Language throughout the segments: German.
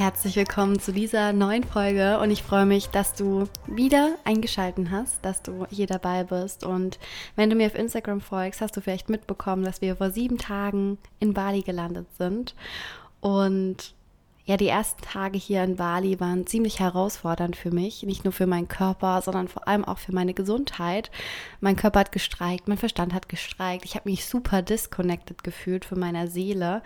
Herzlich willkommen zu dieser neuen Folge und ich freue mich, dass du wieder eingeschalten hast, dass du hier dabei bist. Und wenn du mir auf Instagram folgst, hast du vielleicht mitbekommen, dass wir vor sieben Tagen in Bali gelandet sind. Und ja, die ersten Tage hier in Bali waren ziemlich herausfordernd für mich. Nicht nur für meinen Körper, sondern vor allem auch für meine Gesundheit. Mein Körper hat gestreikt, mein Verstand hat gestreikt. Ich habe mich super disconnected gefühlt von meiner Seele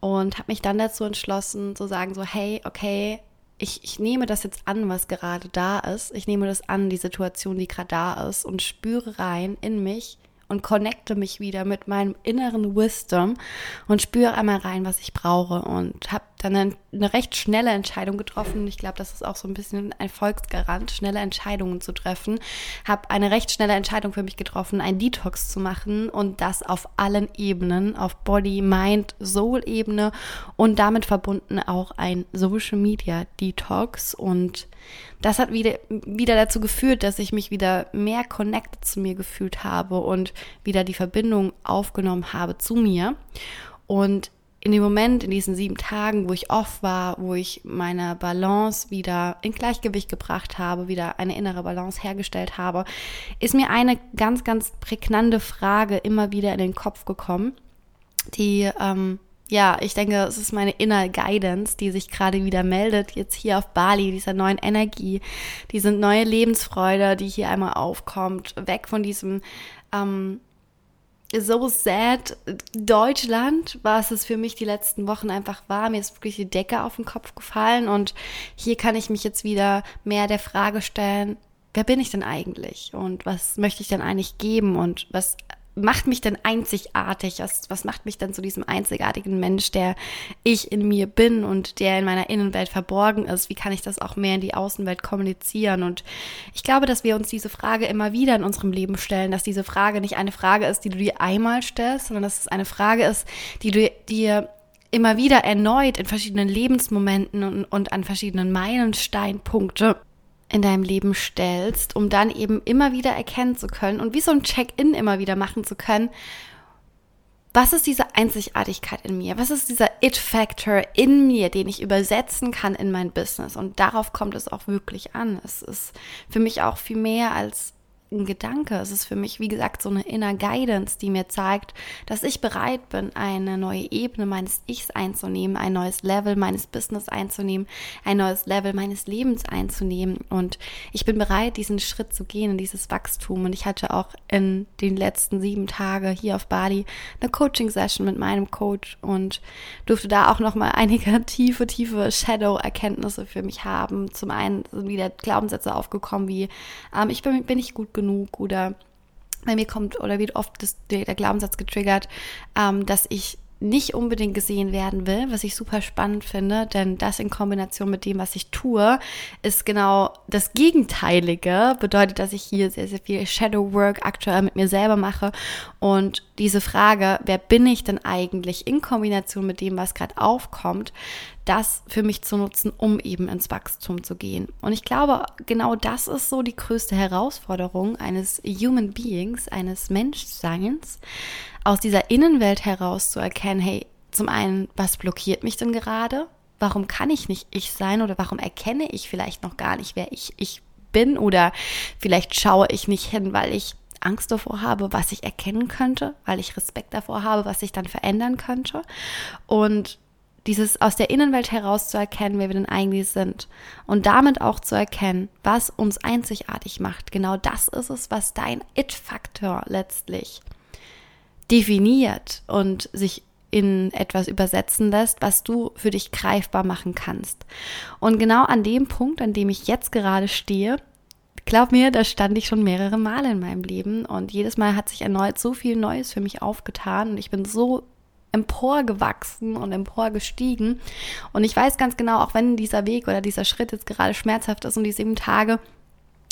und habe mich dann dazu entschlossen, zu sagen so, hey, okay, ich, ich nehme das jetzt an, was gerade da ist. Ich nehme das an, die Situation, die gerade da ist und spüre rein in mich, und connecte mich wieder mit meinem inneren Wisdom und spüre einmal rein, was ich brauche und habe dann eine, eine, recht schnelle Entscheidung getroffen. Ich glaube, das ist auch so ein bisschen ein Erfolgsgarant, schnelle Entscheidungen zu treffen. Habe eine recht schnelle Entscheidung für mich getroffen, ein Detox zu machen und das auf allen Ebenen, auf Body, Mind, Soul-Ebene und damit verbunden auch ein Social Media Detox und das hat wieder, wieder dazu geführt, dass ich mich wieder mehr connected zu mir gefühlt habe und wieder die Verbindung aufgenommen habe zu mir. Und in dem Moment, in diesen sieben Tagen, wo ich off war, wo ich meine Balance wieder in Gleichgewicht gebracht habe, wieder eine innere Balance hergestellt habe, ist mir eine ganz, ganz prägnante Frage immer wieder in den Kopf gekommen, die ähm, ja, ich denke, es ist meine Inner Guidance, die sich gerade wieder meldet, jetzt hier auf Bali, dieser neuen Energie, diese neue Lebensfreude, die hier einmal aufkommt, weg von diesem ähm, so sad Deutschland, was es für mich die letzten Wochen einfach war. Mir ist wirklich die Decke auf den Kopf gefallen und hier kann ich mich jetzt wieder mehr der Frage stellen, wer bin ich denn eigentlich und was möchte ich denn eigentlich geben und was macht mich denn einzigartig? Was, was macht mich denn zu diesem einzigartigen Mensch, der ich in mir bin und der in meiner Innenwelt verborgen ist? Wie kann ich das auch mehr in die Außenwelt kommunizieren? Und ich glaube, dass wir uns diese Frage immer wieder in unserem Leben stellen, dass diese Frage nicht eine Frage ist, die du dir einmal stellst, sondern dass es eine Frage ist, die du dir immer wieder erneut in verschiedenen Lebensmomenten und, und an verschiedenen Meilensteinpunkte in deinem Leben stellst, um dann eben immer wieder erkennen zu können und wie so ein Check-in immer wieder machen zu können, was ist diese Einzigartigkeit in mir? Was ist dieser It-Factor in mir, den ich übersetzen kann in mein Business? Und darauf kommt es auch wirklich an. Es ist für mich auch viel mehr als ein Gedanke. Es ist für mich, wie gesagt, so eine Inner Guidance, die mir zeigt, dass ich bereit bin, eine neue Ebene meines Ichs einzunehmen, ein neues Level meines Business einzunehmen, ein neues Level meines Lebens einzunehmen. Und ich bin bereit, diesen Schritt zu gehen in dieses Wachstum. Und ich hatte auch in den letzten sieben Tagen hier auf Bali eine Coaching-Session mit meinem Coach und durfte da auch nochmal einige tiefe, tiefe Shadow-Erkenntnisse für mich haben. Zum einen sind wieder Glaubenssätze aufgekommen, wie ähm, ich bin, bin ich gut genug oder bei mir kommt oder wird oft das, der, der Glaubenssatz getriggert, ähm, dass ich nicht unbedingt gesehen werden will, was ich super spannend finde, denn das in Kombination mit dem, was ich tue, ist genau das Gegenteilige. Bedeutet, dass ich hier sehr, sehr viel Shadow Work aktuell mit mir selber mache und diese Frage, wer bin ich denn eigentlich in Kombination mit dem, was gerade aufkommt, das für mich zu nutzen, um eben ins Wachstum zu gehen. Und ich glaube, genau das ist so die größte Herausforderung eines Human Beings, eines Menschseins, aus dieser Innenwelt heraus zu erkennen, hey, zum einen, was blockiert mich denn gerade? Warum kann ich nicht ich sein oder warum erkenne ich vielleicht noch gar nicht, wer ich, ich bin oder vielleicht schaue ich nicht hin, weil ich Angst davor habe, was ich erkennen könnte, weil ich Respekt davor habe, was sich dann verändern könnte. Und dieses aus der Innenwelt heraus zu erkennen, wer wir denn eigentlich sind und damit auch zu erkennen, was uns einzigartig macht. Genau das ist es, was dein It-Faktor letztlich definiert und sich in etwas übersetzen lässt, was du für dich greifbar machen kannst. Und genau an dem Punkt, an dem ich jetzt gerade stehe, glaub mir, da stand ich schon mehrere Male in meinem Leben und jedes Mal hat sich erneut so viel Neues für mich aufgetan und ich bin so emporgewachsen und emporgestiegen. Und ich weiß ganz genau, auch wenn dieser Weg oder dieser Schritt jetzt gerade schmerzhaft ist und die sieben Tage,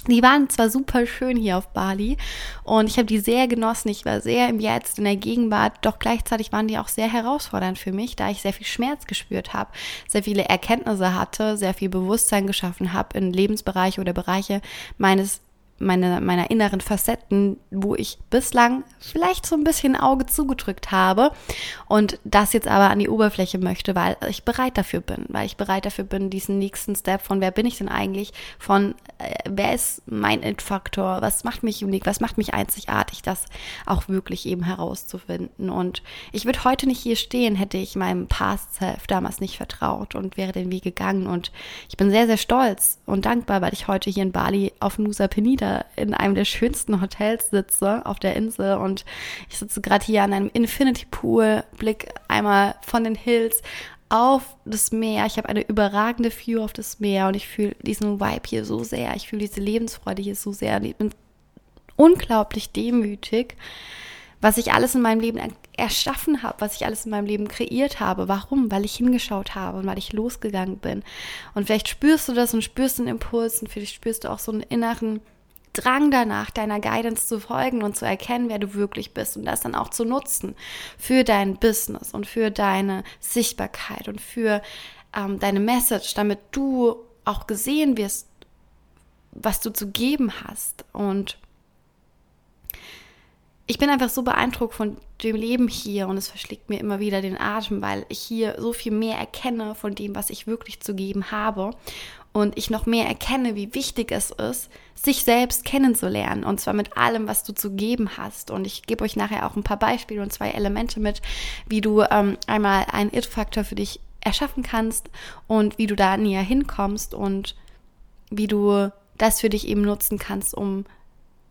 die waren zwar super schön hier auf Bali und ich habe die sehr genossen. Ich war sehr im Jetzt, in der Gegenwart, doch gleichzeitig waren die auch sehr herausfordernd für mich, da ich sehr viel Schmerz gespürt habe, sehr viele Erkenntnisse hatte, sehr viel Bewusstsein geschaffen habe in Lebensbereiche oder Bereiche meines meine, meiner inneren Facetten, wo ich bislang vielleicht so ein bisschen Auge zugedrückt habe und das jetzt aber an die Oberfläche möchte, weil ich bereit dafür bin, weil ich bereit dafür bin, diesen nächsten Step von wer bin ich denn eigentlich, von äh, wer ist mein It-Faktor, was macht mich unique, was macht mich einzigartig, das auch wirklich eben herauszufinden. Und ich würde heute nicht hier stehen, hätte ich meinem Past Self damals nicht vertraut und wäre den Weg gegangen. Und ich bin sehr, sehr stolz und dankbar, weil ich heute hier in Bali auf Nusa Penida in einem der schönsten Hotels sitze auf der Insel und ich sitze gerade hier an einem Infinity Pool, Blick einmal von den Hills auf das Meer. Ich habe eine überragende View auf das Meer und ich fühle diesen Vibe hier so sehr. Ich fühle diese Lebensfreude hier so sehr. Ich bin unglaublich demütig, was ich alles in meinem Leben erschaffen habe, was ich alles in meinem Leben kreiert habe. Warum? Weil ich hingeschaut habe und weil ich losgegangen bin. Und vielleicht spürst du das und spürst den Impuls und vielleicht spürst du auch so einen inneren Drang danach, deiner Guidance zu folgen und zu erkennen, wer du wirklich bist und das dann auch zu nutzen für dein Business und für deine Sichtbarkeit und für ähm, deine Message, damit du auch gesehen wirst, was du zu geben hast. Und ich bin einfach so beeindruckt von dem Leben hier und es verschlägt mir immer wieder den Atem, weil ich hier so viel mehr erkenne von dem, was ich wirklich zu geben habe und ich noch mehr erkenne, wie wichtig es ist, sich selbst kennenzulernen und zwar mit allem, was du zu geben hast. Und ich gebe euch nachher auch ein paar Beispiele und zwei Elemente mit, wie du ähm, einmal einen It-Faktor für dich erschaffen kannst und wie du da näher hinkommst und wie du das für dich eben nutzen kannst, um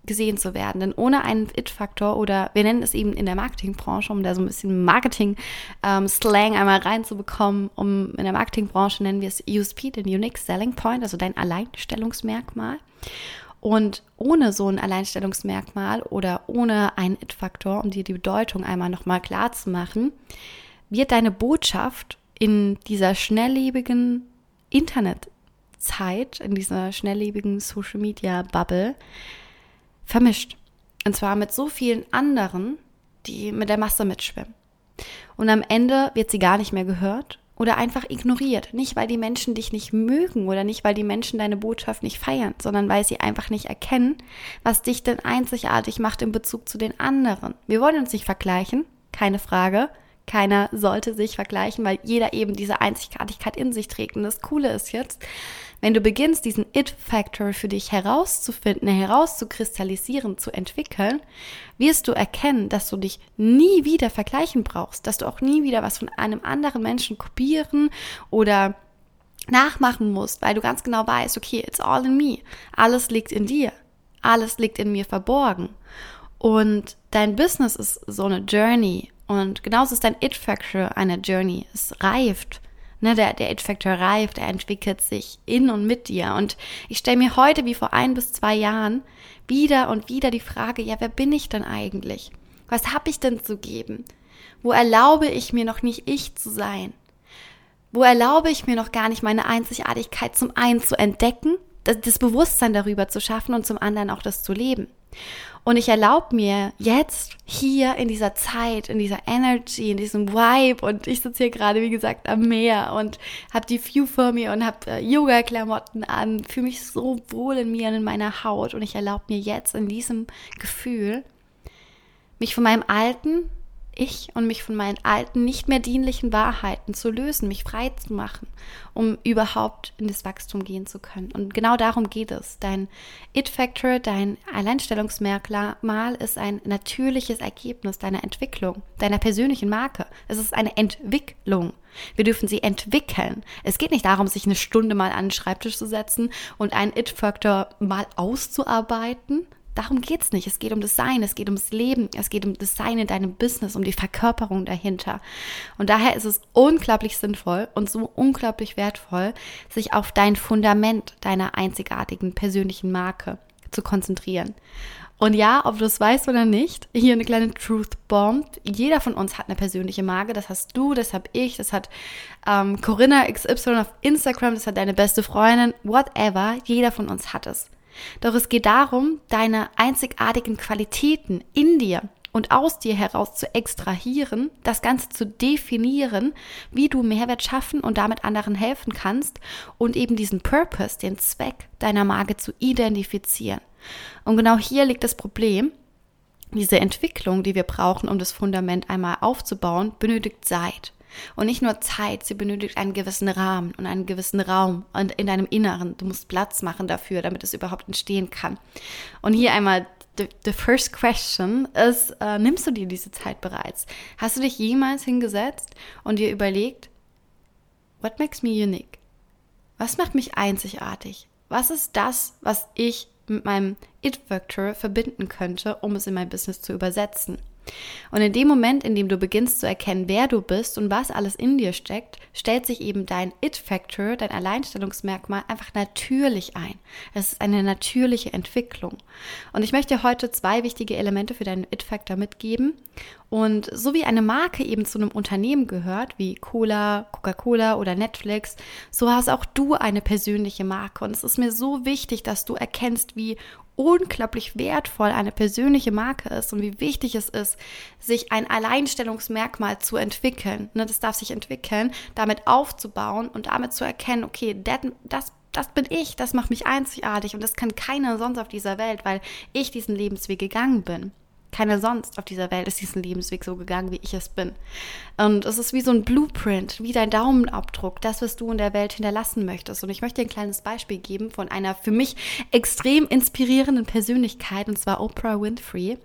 gesehen zu werden. Denn ohne einen It-Faktor oder wir nennen es eben in der Marketingbranche, um da so ein bisschen Marketing-Slang ähm, einmal reinzubekommen, um in der Marketingbranche nennen wir es USP, den Unique Selling Point, also dein Alleinstellungsmerkmal. Und ohne so ein Alleinstellungsmerkmal oder ohne einen It-Faktor, um dir die Bedeutung einmal nochmal klar zu machen, wird deine Botschaft in dieser schnelllebigen Internetzeit, in dieser schnelllebigen Social Media Bubble, vermischt. Und zwar mit so vielen anderen, die mit der Masse mitschwimmen. Und am Ende wird sie gar nicht mehr gehört oder einfach ignoriert. Nicht, weil die Menschen dich nicht mögen oder nicht, weil die Menschen deine Botschaft nicht feiern, sondern weil sie einfach nicht erkennen, was dich denn einzigartig macht in Bezug zu den anderen. Wir wollen uns nicht vergleichen, keine Frage. Keiner sollte sich vergleichen, weil jeder eben diese Einzigartigkeit in sich trägt. Und das Coole ist jetzt, wenn du beginnst, diesen It-Factor für dich herauszufinden, herauszukristallisieren, zu entwickeln, wirst du erkennen, dass du dich nie wieder vergleichen brauchst, dass du auch nie wieder was von einem anderen Menschen kopieren oder nachmachen musst, weil du ganz genau weißt, okay, it's all in me. Alles liegt in dir. Alles liegt in mir verborgen. Und dein Business ist so eine Journey. Und genauso ist dein It-Factor eine Journey. Es reift ne, der, der It-Factor reift, er entwickelt sich in und mit dir. Und ich stelle mir heute, wie vor ein bis zwei Jahren, wieder und wieder die Frage, ja, wer bin ich denn eigentlich? Was habe ich denn zu geben? Wo erlaube ich mir noch nicht ich zu sein? Wo erlaube ich mir noch gar nicht meine Einzigartigkeit zum einen zu entdecken, das Bewusstsein darüber zu schaffen und zum anderen auch das zu leben? Und ich erlaube mir jetzt hier in dieser Zeit, in dieser Energy, in diesem Vibe und ich sitze hier gerade, wie gesagt, am Meer und habe die View vor mir und habe äh, Yoga-Klamotten an, fühle mich so wohl in mir und in meiner Haut. Und ich erlaube mir jetzt in diesem Gefühl, mich von meinem alten ich und mich von meinen alten, nicht mehr dienlichen Wahrheiten zu lösen, mich frei zu machen, um überhaupt in das Wachstum gehen zu können. Und genau darum geht es. Dein It-Factor, dein Alleinstellungsmerkmal ist ein natürliches Ergebnis deiner Entwicklung, deiner persönlichen Marke. Es ist eine Entwicklung. Wir dürfen sie entwickeln. Es geht nicht darum, sich eine Stunde mal an den Schreibtisch zu setzen und einen It-Factor mal auszuarbeiten, Darum geht es nicht. Es geht um das Sein, es geht ums Leben, es geht um das Sein in deinem Business, um die Verkörperung dahinter. Und daher ist es unglaublich sinnvoll und so unglaublich wertvoll, sich auf dein Fundament deiner einzigartigen persönlichen Marke zu konzentrieren. Und ja, ob du es weißt oder nicht, hier eine kleine Truth Bomb. Jeder von uns hat eine persönliche Marke. Das hast du, das habe ich, das hat ähm, Corinna XY auf Instagram, das hat deine beste Freundin, whatever. Jeder von uns hat es. Doch es geht darum, deine einzigartigen Qualitäten in dir und aus dir heraus zu extrahieren, das Ganze zu definieren, wie du Mehrwert schaffen und damit anderen helfen kannst und eben diesen Purpose, den Zweck deiner Marke zu identifizieren. Und genau hier liegt das Problem. Diese Entwicklung, die wir brauchen, um das Fundament einmal aufzubauen, benötigt Zeit. Und nicht nur Zeit, sie benötigt einen gewissen Rahmen und einen gewissen Raum und in deinem Inneren. Du musst Platz machen dafür, damit es überhaupt entstehen kann. Und hier einmal the, the first question ist, äh, nimmst du dir diese Zeit bereits? Hast du dich jemals hingesetzt und dir überlegt, what makes me unique? Was macht mich einzigartig? Was ist das, was ich mit meinem It-Factor verbinden könnte, um es in mein Business zu übersetzen. Und in dem Moment, in dem du beginnst zu erkennen, wer du bist und was alles in dir steckt, stellt sich eben dein It-Factor, dein Alleinstellungsmerkmal einfach natürlich ein. Es ist eine natürliche Entwicklung. Und ich möchte heute zwei wichtige Elemente für deinen It-Factor mitgeben. Und so wie eine Marke eben zu einem Unternehmen gehört, wie Cola, Coca-Cola oder Netflix, so hast auch du eine persönliche Marke. Und es ist mir so wichtig, dass du erkennst, wie unglaublich wertvoll eine persönliche Marke ist und wie wichtig es ist, sich ein Alleinstellungsmerkmal zu entwickeln. Ne, das darf sich entwickeln, damit aufzubauen und damit zu erkennen, okay, das das bin ich, das macht mich einzigartig und das kann keiner sonst auf dieser Welt, weil ich diesen Lebensweg gegangen bin. Keiner sonst auf dieser Welt ist diesen Lebensweg so gegangen, wie ich es bin. Und es ist wie so ein Blueprint, wie dein Daumenabdruck, das, was du in der Welt hinterlassen möchtest. Und ich möchte dir ein kleines Beispiel geben von einer für mich extrem inspirierenden Persönlichkeit, und zwar Oprah Winfrey.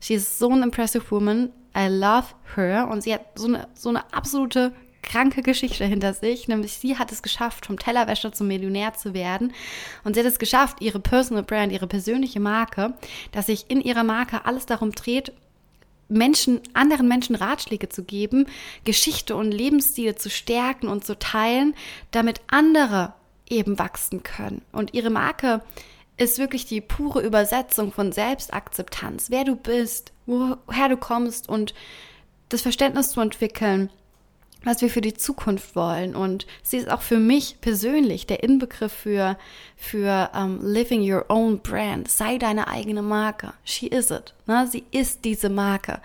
She is so an impressive woman. I love her. Und sie hat so eine, so eine absolute kranke Geschichte hinter sich, nämlich sie hat es geschafft, vom Tellerwäscher zum Millionär zu werden. Und sie hat es geschafft, ihre Personal Brand, ihre persönliche Marke, dass sich in ihrer Marke alles darum dreht, Menschen, anderen Menschen Ratschläge zu geben, Geschichte und Lebensstile zu stärken und zu teilen, damit andere eben wachsen können. Und ihre Marke ist wirklich die pure Übersetzung von Selbstakzeptanz, wer du bist, woher du kommst und das Verständnis zu entwickeln, was wir für die Zukunft wollen. Und sie ist auch für mich persönlich der Inbegriff für, für um, living your own brand. Sei deine eigene Marke. She is it. Ne? Sie ist diese Marke.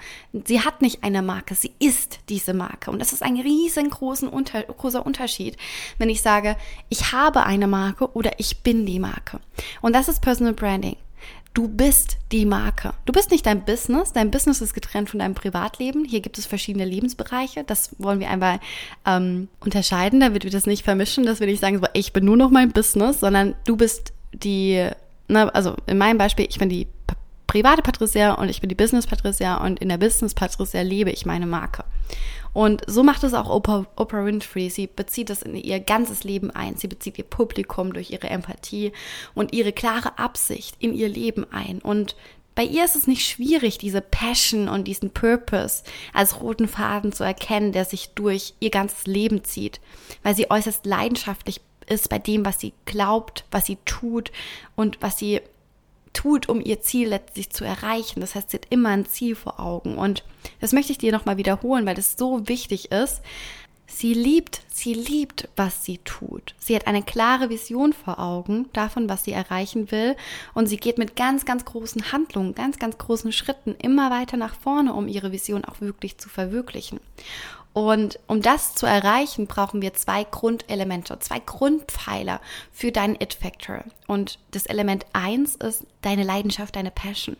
Sie hat nicht eine Marke, sie ist diese Marke. Und das ist ein riesengroßer Unter großer Unterschied, wenn ich sage, ich habe eine Marke oder ich bin die Marke. Und das ist Personal Branding. Du bist die Marke. Du bist nicht dein Business. Dein Business ist getrennt von deinem Privatleben. Hier gibt es verschiedene Lebensbereiche. Das wollen wir einmal ähm, unterscheiden, damit wir das nicht vermischen. Das will ich sagen, so, ich bin nur noch mein Business, sondern du bist die, na, also in meinem Beispiel, ich bin die private Patricia und ich bin die Business Patricia und in der Business Patricia lebe ich meine Marke. Und so macht es auch Oprah, Oprah Winfrey. Sie bezieht das in ihr ganzes Leben ein. Sie bezieht ihr Publikum durch ihre Empathie und ihre klare Absicht in ihr Leben ein. Und bei ihr ist es nicht schwierig, diese Passion und diesen Purpose als roten Faden zu erkennen, der sich durch ihr ganzes Leben zieht, weil sie äußerst leidenschaftlich ist bei dem, was sie glaubt, was sie tut und was sie tut, um ihr Ziel letztlich zu erreichen. Das heißt, sie hat immer ein Ziel vor Augen. Und das möchte ich dir nochmal wiederholen, weil das so wichtig ist. Sie liebt, sie liebt, was sie tut. Sie hat eine klare Vision vor Augen davon, was sie erreichen will. Und sie geht mit ganz, ganz großen Handlungen, ganz, ganz großen Schritten immer weiter nach vorne, um ihre Vision auch wirklich zu verwirklichen. Und um das zu erreichen, brauchen wir zwei Grundelemente, zwei Grundpfeiler für deinen It-Factor. Und das Element eins ist deine Leidenschaft, deine Passion.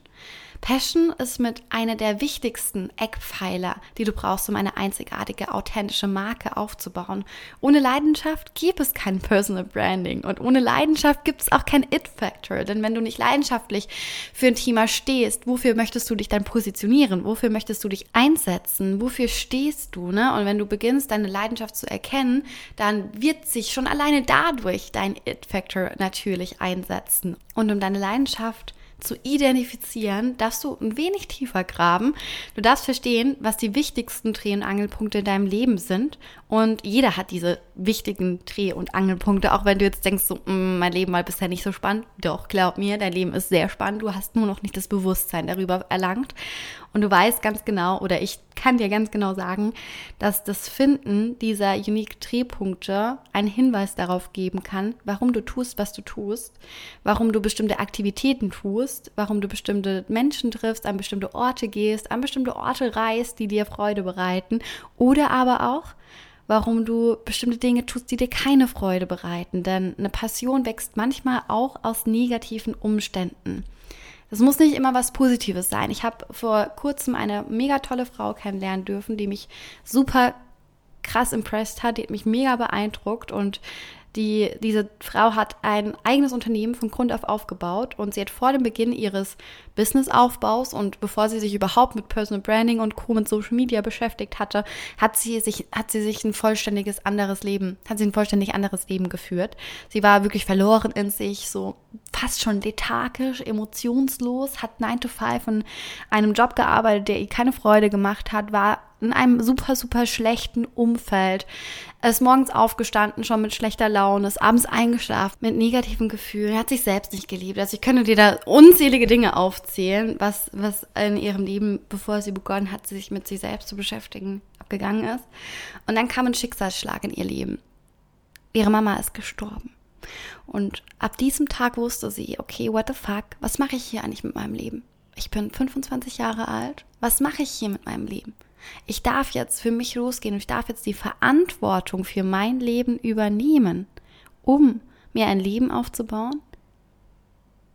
Passion ist mit einer der wichtigsten Eckpfeiler, die du brauchst, um eine einzigartige, authentische Marke aufzubauen. Ohne Leidenschaft gibt es kein Personal Branding und ohne Leidenschaft gibt es auch kein It-Factor. Denn wenn du nicht leidenschaftlich für ein Thema stehst, wofür möchtest du dich dann positionieren? Wofür möchtest du dich einsetzen? Wofür stehst du? Ne? Und wenn du beginnst, deine Leidenschaft zu erkennen, dann wird sich schon alleine dadurch dein It-Factor natürlich einsetzen. Und um deine Leidenschaft zu identifizieren, darfst du ein wenig tiefer graben. Du darfst verstehen, was die wichtigsten Dreh- und Angelpunkte in deinem Leben sind Und jeder hat diese wichtigen Dreh- und Angelpunkte, auch wenn du jetzt denkst, so, mm, mein Leben war bisher nicht so spannend. Doch, glaub mir, dein Leben ist sehr spannend. Du hast nur noch nicht das Bewusstsein darüber erlangt. Und du weißt ganz genau, oder ich kann dir ganz genau sagen, dass das Finden dieser unique Drehpunkte einen Hinweis darauf geben kann, warum du tust, was du tust, warum du bestimmte Aktivitäten tust, warum du bestimmte Menschen triffst, an bestimmte Orte gehst, an bestimmte Orte reist, die dir Freude bereiten oder aber auch, warum du bestimmte Dinge tust, die dir keine Freude bereiten. Denn eine Passion wächst manchmal auch aus negativen Umständen. Das muss nicht immer was Positives sein. Ich habe vor kurzem eine mega tolle Frau kennenlernen dürfen, die mich super krass impressed hat, die hat mich mega beeindruckt und die, diese Frau hat ein eigenes Unternehmen von Grund auf aufgebaut und sie hat vor dem Beginn ihres Businessaufbaus und bevor sie sich überhaupt mit Personal Branding und Co. mit Social Media beschäftigt hatte, hat sie sich, hat sie sich ein vollständiges anderes Leben, hat sie ein vollständig anderes Leben geführt. Sie war wirklich verloren in sich, so fast schon lethargisch, emotionslos, hat 9 to 5 in einem Job gearbeitet, der ihr keine Freude gemacht hat, war in einem super, super schlechten Umfeld. ist morgens aufgestanden, schon mit schlechter Laune, ist abends eingeschlafen, mit negativen Gefühlen, hat sich selbst nicht geliebt. Also ich könnte dir da unzählige Dinge aufzählen, was, was in ihrem Leben, bevor sie begonnen hat, sich mit sich selbst zu beschäftigen, abgegangen ist. Und dann kam ein Schicksalsschlag in ihr Leben. Ihre Mama ist gestorben. Und ab diesem Tag wusste sie, okay, what the fuck, was mache ich hier eigentlich mit meinem Leben? Ich bin 25 Jahre alt. Was mache ich hier mit meinem Leben? Ich darf jetzt für mich losgehen und ich darf jetzt die Verantwortung für mein Leben übernehmen, um mir ein Leben aufzubauen,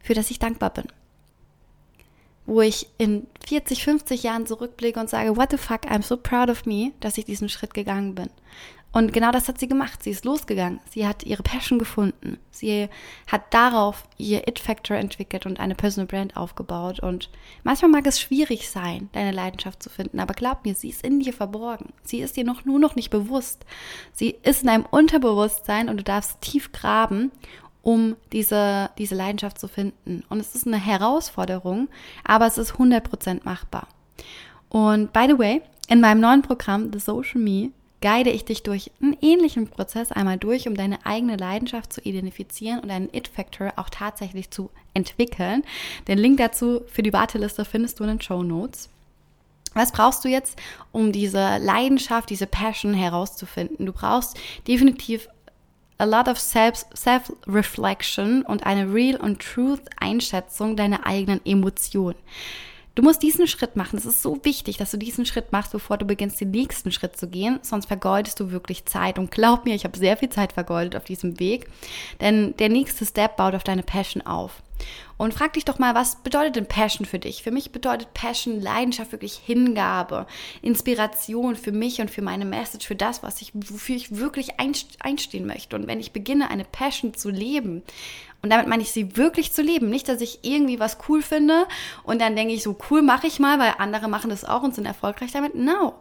für das ich dankbar bin. Wo ich in 40, 50 Jahren zurückblicke und sage, what the fuck, I'm so proud of me, dass ich diesen Schritt gegangen bin. Und genau das hat sie gemacht. Sie ist losgegangen. Sie hat ihre Passion gefunden. Sie hat darauf ihr It-Factor entwickelt und eine Personal Brand aufgebaut. Und manchmal mag es schwierig sein, deine Leidenschaft zu finden. Aber glaub mir, sie ist in dir verborgen. Sie ist dir noch nur noch nicht bewusst. Sie ist in deinem Unterbewusstsein und du darfst tief graben, um diese, diese Leidenschaft zu finden. Und es ist eine Herausforderung, aber es ist 100% machbar. Und by the way, in meinem neuen Programm The Social Me guide ich dich durch einen ähnlichen Prozess einmal durch, um deine eigene Leidenschaft zu identifizieren und einen It-Factor auch tatsächlich zu entwickeln. Den Link dazu für die Warteliste findest du in den Show Notes. Was brauchst du jetzt, um diese Leidenschaft, diese Passion herauszufinden? Du brauchst definitiv a lot of self-reflection und eine real und truth Einschätzung deiner eigenen Emotionen. Du musst diesen Schritt machen. Es ist so wichtig, dass du diesen Schritt machst, bevor du beginnst, den nächsten Schritt zu gehen. Sonst vergeudest du wirklich Zeit. Und glaub mir, ich habe sehr viel Zeit vergeudet auf diesem Weg. Denn der nächste Step baut auf deine Passion auf. Und frag dich doch mal, was bedeutet denn Passion für dich? Für mich bedeutet Passion Leidenschaft wirklich Hingabe, Inspiration für mich und für meine Message, für das, was ich, wofür ich wirklich einstehen möchte. Und wenn ich beginne, eine Passion zu leben, und damit meine ich sie wirklich zu leben, nicht, dass ich irgendwie was cool finde und dann denke ich so, cool mache ich mal, weil andere machen das auch und sind erfolgreich damit. No.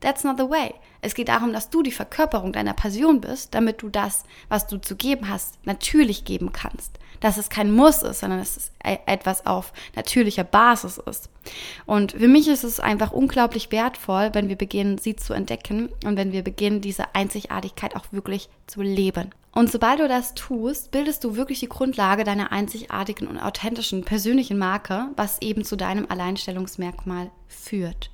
That's not the way. Es geht darum, dass du die Verkörperung deiner Passion bist, damit du das, was du zu geben hast, natürlich geben kannst. Dass es kein Muss ist, sondern dass es e-, etwas auf natürlicher Basis ist. Und für mich ist es einfach unglaublich wertvoll, wenn wir beginnen, sie zu entdecken und wenn wir beginnen, diese Einzigartigkeit auch wirklich zu leben. Und sobald du das tust, bildest du wirklich die Grundlage deiner einzigartigen und authentischen persönlichen Marke, was eben zu deinem Alleinstellungsmerkmal führt.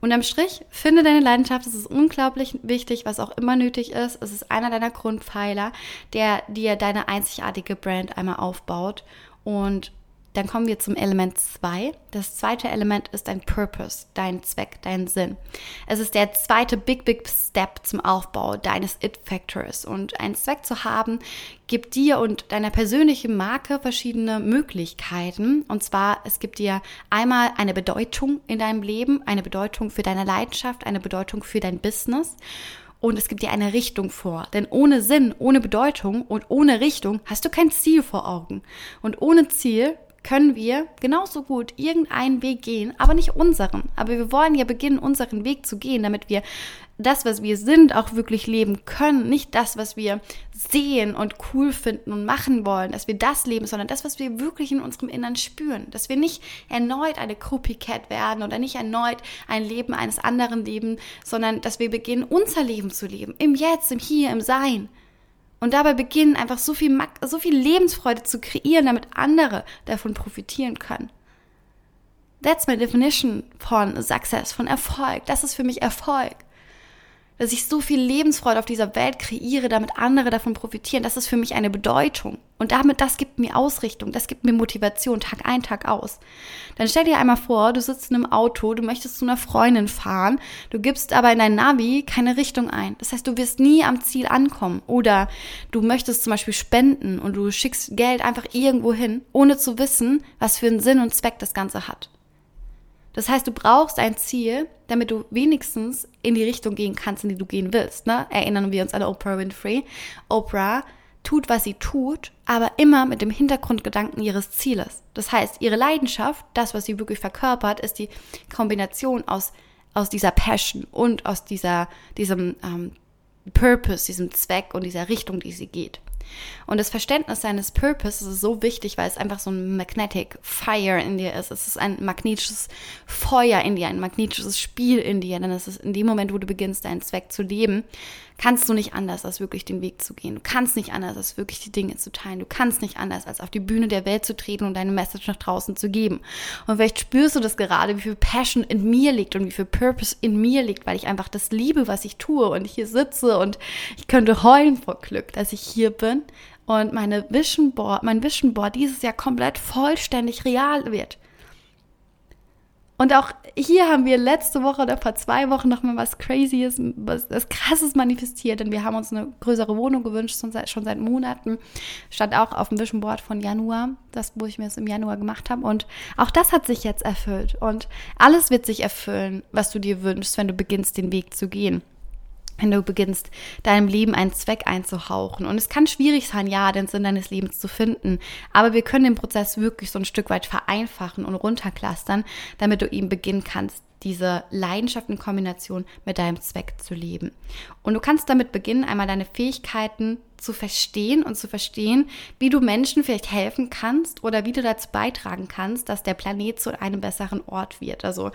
Unterm Strich, finde deine Leidenschaft, es ist unglaublich wichtig, was auch immer nötig ist. Es ist einer deiner Grundpfeiler, der dir deine einzigartige Brand einmal aufbaut. Und dann kommen wir zum Element 2. Das zweite Element ist dein Purpose, dein Zweck, dein Sinn. Es ist der zweite Big, Big Step zum Aufbau deines It-Factors. Und einen Zweck zu haben, gibt dir und deiner persönlichen Marke verschiedene Möglichkeiten. Und zwar, es gibt dir einmal eine Bedeutung in deinem Leben, eine Bedeutung für deine Leidenschaft, eine Bedeutung für dein Business und es gibt dir eine Richtung vor. Denn ohne Sinn, ohne Bedeutung und ohne Richtung hast du kein Ziel vor Augen. Und ohne Ziel können wir genauso gut irgendeinen Weg gehen, aber nicht unseren. Aber wir wollen ja beginnen, unseren Weg zu gehen, damit wir das, was wir sind, auch wirklich leben können. Nicht das, was wir sehen und cool finden und machen wollen, dass wir das leben, sondern das, was wir wirklich in unserem Innern spüren. Dass wir nicht erneut eine Copycat werden oder nicht erneut ein Leben eines anderen leben, sondern dass wir beginnen, unser Leben zu leben. Im Jetzt, im Hier, im Sein. Und dabei beginnen einfach so viel, so viel Lebensfreude zu kreieren, damit andere davon profitieren können. That's my definition von Success, von Erfolg. Das ist für mich Erfolg dass ich so viel Lebensfreude auf dieser Welt kreiere, damit andere davon profitieren, das ist für mich eine Bedeutung. Und damit, das gibt mir Ausrichtung, das gibt mir Motivation, Tag ein, Tag aus. Dann stell dir einmal vor, du sitzt in einem Auto, du möchtest zu einer Freundin fahren, du gibst aber in dein Navi keine Richtung ein. Das heißt, du wirst nie am Ziel ankommen. Oder du möchtest zum Beispiel spenden und du schickst Geld einfach irgendwo hin, ohne zu wissen, was für einen Sinn und Zweck das Ganze hat. Das heißt, du brauchst ein Ziel, damit du wenigstens in die Richtung gehen kannst, in die du gehen willst. Ne? Erinnern wir uns an Oprah Winfrey. Oprah tut, was sie tut, aber immer mit dem Hintergrundgedanken ihres Zieles. Das heißt, ihre Leidenschaft, das, was sie wirklich verkörpert, ist die Kombination aus, aus dieser Passion und aus dieser, diesem ähm, Purpose, diesem Zweck und dieser Richtung, die sie geht. Und das Verständnis seines Purpose ist so wichtig, weil es einfach so ein magnetic fire in dir ist. Es ist ein magnetisches Feuer in dir, ein magnetisches Spiel in dir. Denn es ist in dem Moment, wo du beginnst, deinen Zweck zu leben, kannst du nicht anders, als wirklich den Weg zu gehen. Du kannst nicht anders, als wirklich die Dinge zu teilen. Du kannst nicht anders, als auf die Bühne der Welt zu treten und deine Message nach draußen zu geben. Und vielleicht spürst du das gerade, wie viel Passion in mir liegt und wie viel Purpose in mir liegt, weil ich einfach das liebe, was ich tue und hier sitze und ich könnte heulen vor Glück, dass ich hier bin und meine Vision Board, mein Vision Board dieses Jahr komplett vollständig real wird. Und auch hier haben wir letzte Woche oder vor zwei Wochen nochmal was Crazyes, was, was Krasses manifestiert, denn wir haben uns eine größere Wohnung gewünscht, schon seit, schon seit Monaten. Stand auch auf dem Vision Board von Januar, das, wo ich mir es im Januar gemacht habe. Und auch das hat sich jetzt erfüllt. Und alles wird sich erfüllen, was du dir wünschst, wenn du beginnst, den Weg zu gehen wenn du beginnst, deinem Leben einen Zweck einzuhauchen. Und es kann schwierig sein, ja, den Sinn deines Lebens zu finden. Aber wir können den Prozess wirklich so ein Stück weit vereinfachen und runterklastern, damit du eben beginnen kannst, diese Leidenschaft in Kombination mit deinem Zweck zu leben. Und du kannst damit beginnen, einmal deine Fähigkeiten zu verstehen und zu verstehen, wie du Menschen vielleicht helfen kannst oder wie du dazu beitragen kannst, dass der Planet zu einem besseren Ort wird. Also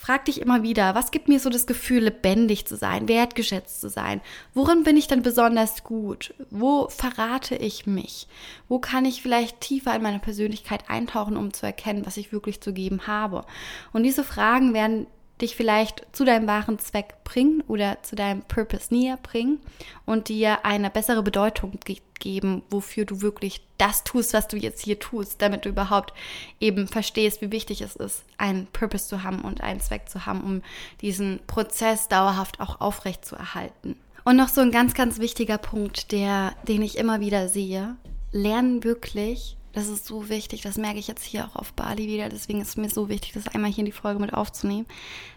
Frag dich immer wieder, was gibt mir so das Gefühl, lebendig zu sein, wertgeschätzt zu sein? Worin bin ich denn besonders gut? Wo verrate ich mich? Wo kann ich vielleicht tiefer in meine Persönlichkeit eintauchen, um zu erkennen, was ich wirklich zu geben habe? Und diese Fragen werden dich vielleicht zu deinem wahren Zweck bringen oder zu deinem Purpose näher bringen und dir eine bessere Bedeutung geben, wofür du wirklich das tust, was du jetzt hier tust, damit du überhaupt eben verstehst, wie wichtig es ist, einen Purpose zu haben und einen Zweck zu haben, um diesen Prozess dauerhaft auch aufrecht zu erhalten. Und noch so ein ganz, ganz wichtiger Punkt, der, den ich immer wieder sehe. Lernen wirklich das ist so wichtig, das merke ich jetzt hier auch auf Bali wieder. Deswegen ist es mir so wichtig, das einmal hier in die Folge mit aufzunehmen.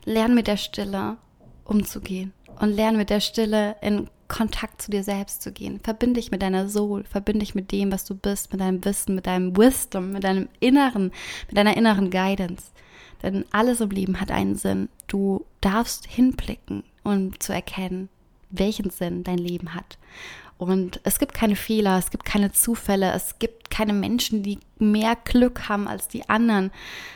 Lern mit der Stille umzugehen und lern mit der Stille in Kontakt zu dir selbst zu gehen. Verbinde dich mit deiner Soul, verbinde dich mit dem, was du bist, mit deinem Wissen, mit deinem Wisdom, mit deinem inneren, mit deiner inneren Guidance. Denn alles im Leben hat einen Sinn. Du darfst hinblicken, um zu erkennen, welchen Sinn dein Leben hat. Und es gibt keine Fehler, es gibt keine Zufälle, es gibt keine Menschen, die mehr Glück haben als die anderen.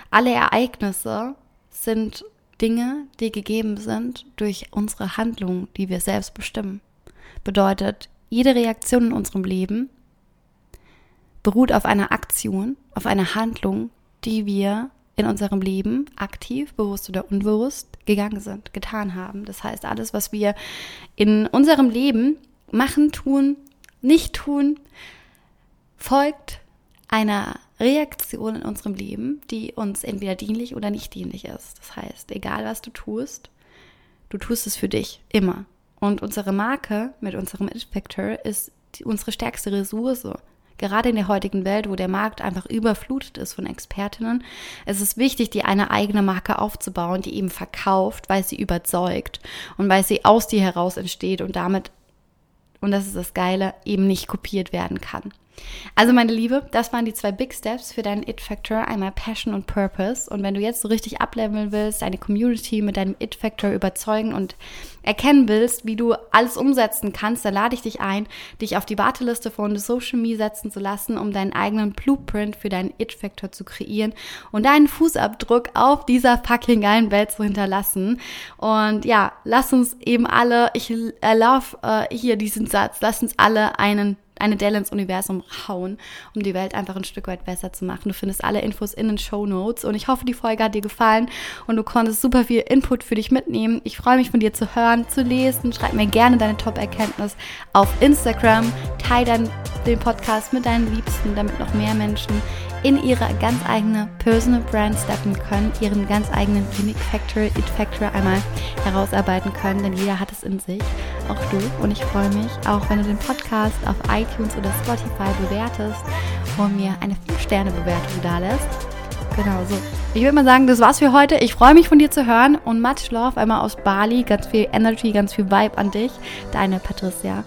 Alle Ereignisse sind Dinge, die gegeben sind durch unsere Handlungen, die wir selbst bestimmen. Bedeutet, jede Reaktion in unserem Leben beruht auf einer Aktion, auf einer Handlung, die wir in unserem Leben aktiv, bewusst oder unbewusst gegangen sind, getan haben. Das heißt, alles, was wir in unserem Leben machen, tun, nicht tun, folgt einer Reaktion in unserem Leben, die uns entweder dienlich oder nicht dienlich ist. Das heißt, egal was du tust, du tust es für dich immer. Und unsere Marke mit unserem Infector ist die, unsere stärkste Ressource. Gerade in der heutigen Welt, wo der Markt einfach überflutet ist von Expertinnen, es ist wichtig, die eine eigene Marke aufzubauen, die eben verkauft, weil sie überzeugt und weil sie aus dir heraus entsteht und damit und das ist das Geile, eben nicht kopiert werden kann. Also meine Liebe, das waren die zwei Big Steps für deinen It-Factor, einmal Passion und Purpose. Und wenn du jetzt so richtig ableveln willst, deine Community mit deinem It-Factor überzeugen und erkennen willst, wie du alles umsetzen kannst, dann lade ich dich ein, dich auf die Warteliste von Social Me setzen zu lassen, um deinen eigenen Blueprint für deinen It-Factor zu kreieren und deinen Fußabdruck auf dieser fucking geilen Welt zu hinterlassen. Und ja, lass uns eben alle, ich erlaube äh, hier diesen Satz, lass uns alle einen eine Delle ins Universum hauen, um die Welt einfach ein Stück weit besser zu machen. Du findest alle Infos in den Show Notes und ich hoffe, die Folge hat dir gefallen und du konntest super viel Input für dich mitnehmen. Ich freue mich von dir zu hören, zu lesen. Schreib mir gerne deine Top-Erkenntnis auf Instagram. Teile den Podcast mit deinen Liebsten, damit noch mehr Menschen in ihre ganz eigene Personal Brand steppen können, ihren ganz eigenen Unique Factor, It Factor einmal herausarbeiten können, denn jeder hat es in sich, auch du. Und ich freue mich, auch wenn du den Podcast auf iTunes oder Spotify bewertest und mir eine 5-Sterne-Bewertung da lässt. Genau so. Ich würde mal sagen, das war's für heute. Ich freue mich von dir zu hören und much love einmal aus Bali. Ganz viel Energy, ganz viel Vibe an dich. Deine Patricia.